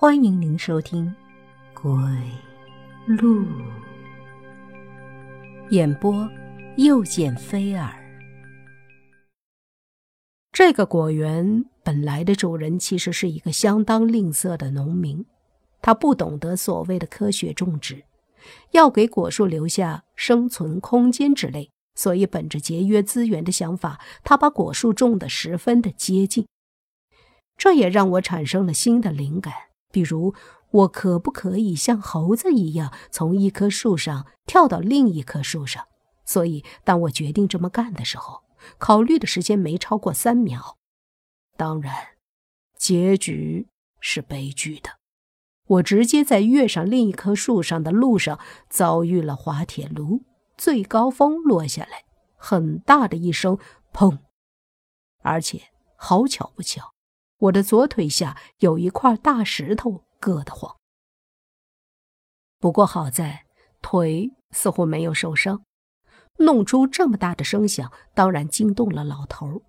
欢迎您收听《鬼路》演播，又见菲儿。这个果园本来的主人其实是一个相当吝啬的农民，他不懂得所谓的科学种植，要给果树留下生存空间之类，所以本着节约资源的想法，他把果树种得十分的接近。这也让我产生了新的灵感。比如，我可不可以像猴子一样从一棵树上跳到另一棵树上？所以，当我决定这么干的时候，考虑的时间没超过三秒。当然，结局是悲剧的。我直接在跃上另一棵树上的路上遭遇了滑铁卢，最高峰落下来，很大的一声“砰”，而且好巧不巧。我的左腿下有一块大石头，硌得慌。不过好在腿似乎没有受伤，弄出这么大的声响，当然惊动了老头。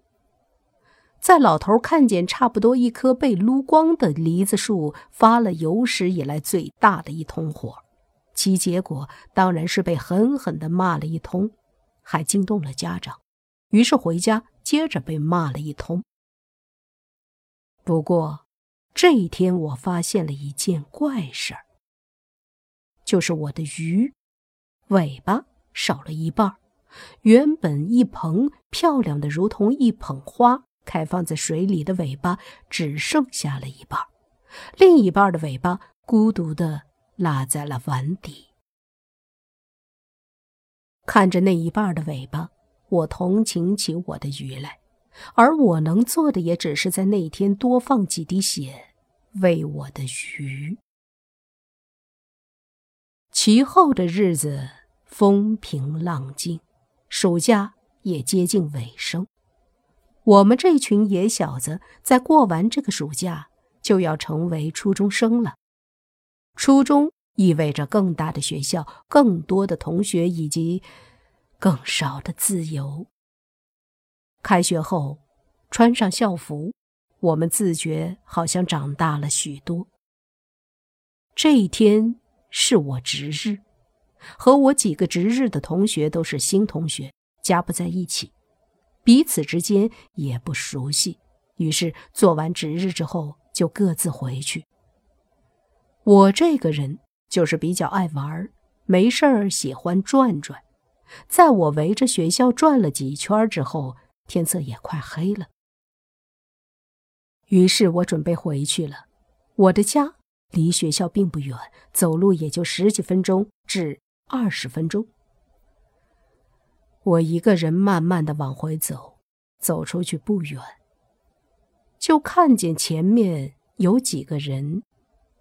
在老头看见差不多一棵被撸光的梨子树发了有史以来最大的一通火，其结果当然是被狠狠地骂了一通，还惊动了家长，于是回家接着被骂了一通。不过，这一天我发现了一件怪事儿，就是我的鱼尾巴少了一半。原本一蓬漂亮的如同一捧花开放在水里的尾巴，只剩下了一半，另一半的尾巴孤独的落在了碗底。看着那一半的尾巴，我同情起我的鱼来。而我能做的也只是在那天多放几滴血，喂我的鱼。其后的日子风平浪静，暑假也接近尾声。我们这群野小子在过完这个暑假，就要成为初中生了。初中意味着更大的学校、更多的同学以及更少的自由。开学后，穿上校服，我们自觉好像长大了许多。这一天是我值日，和我几个值日的同学都是新同学，家不在一起，彼此之间也不熟悉。于是做完值日之后，就各自回去。我这个人就是比较爱玩，没事儿喜欢转转。在我围着学校转了几圈之后。天色也快黑了，于是我准备回去了。我的家离学校并不远，走路也就十几分钟至二十分钟。我一个人慢慢的往回走，走出去不远，就看见前面有几个人，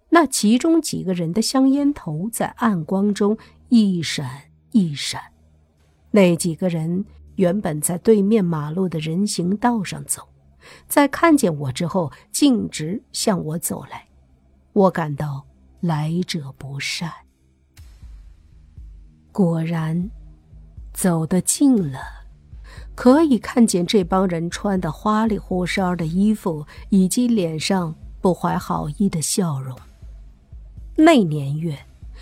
那其中几个人的香烟头在暗光中一闪一闪，那几个人。原本在对面马路的人行道上走，在看见我之后，径直向我走来。我感到来者不善。果然，走得近了，可以看见这帮人穿的花里胡哨的衣服，以及脸上不怀好意的笑容。那年月，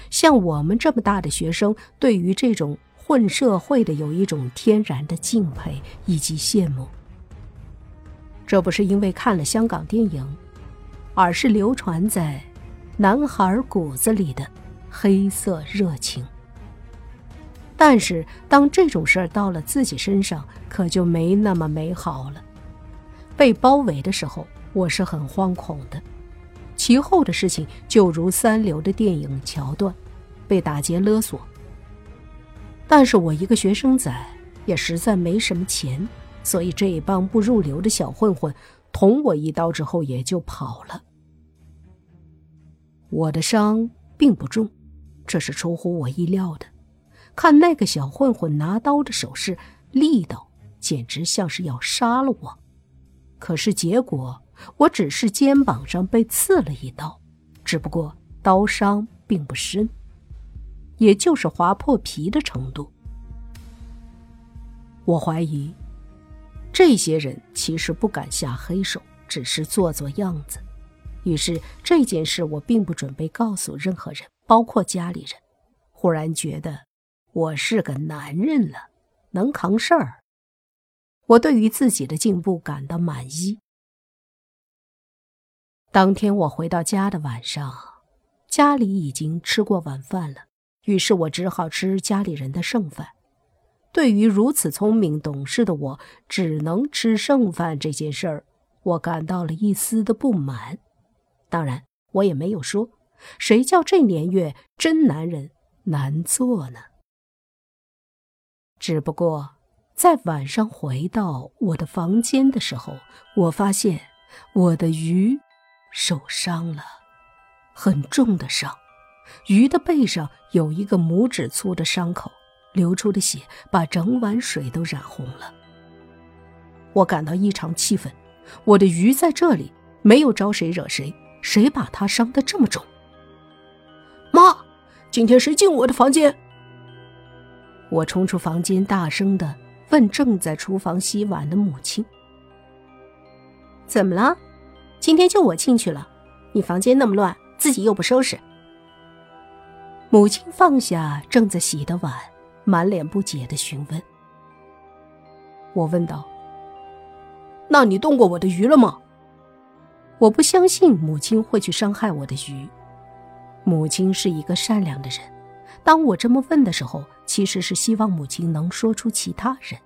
像我们这么大的学生，对于这种。混社会的有一种天然的敬佩以及羡慕，这不是因为看了香港电影，而是流传在男孩骨子里的黑色热情。但是当这种事儿到了自己身上，可就没那么美好了。被包围的时候，我是很惶恐的；其后的事情就如三流的电影桥段，被打劫勒索。但是我一个学生仔也实在没什么钱，所以这一帮不入流的小混混捅我一刀之后也就跑了。我的伤并不重，这是出乎我意料的。看那个小混混拿刀的手势，力道简直像是要杀了我。可是结果，我只是肩膀上被刺了一刀，只不过刀伤并不深。也就是划破皮的程度。我怀疑，这些人其实不敢下黑手，只是做做样子。于是这件事我并不准备告诉任何人，包括家里人。忽然觉得我是个男人了，能扛事儿。我对于自己的进步感到满意。当天我回到家的晚上，家里已经吃过晚饭了，于是我只好吃家里人的剩饭。对于如此聪明懂事的我只能吃剩饭这件事儿，我感到了一丝的不满。当然，我也没有说，谁叫这年月真男人难做呢？只不过在晚上回到我的房间的时候，我发现我的鱼受伤了，很重的伤，鱼的背上有一个拇指粗的伤口。流出的血把整碗水都染红了，我感到异常气愤。我的鱼在这里没有招谁惹谁，谁把它伤得这么重？妈，今天谁进我的房间？我冲出房间，大声的问正在厨房洗碗的母亲：“怎么了？今天就我进去了，你房间那么乱，自己又不收拾。”母亲放下正在洗的碗。满脸不解的询问，我问道：“那你动过我的鱼了吗？”我不相信母亲会去伤害我的鱼。母亲是一个善良的人。当我这么问的时候，其实是希望母亲能说出其他人。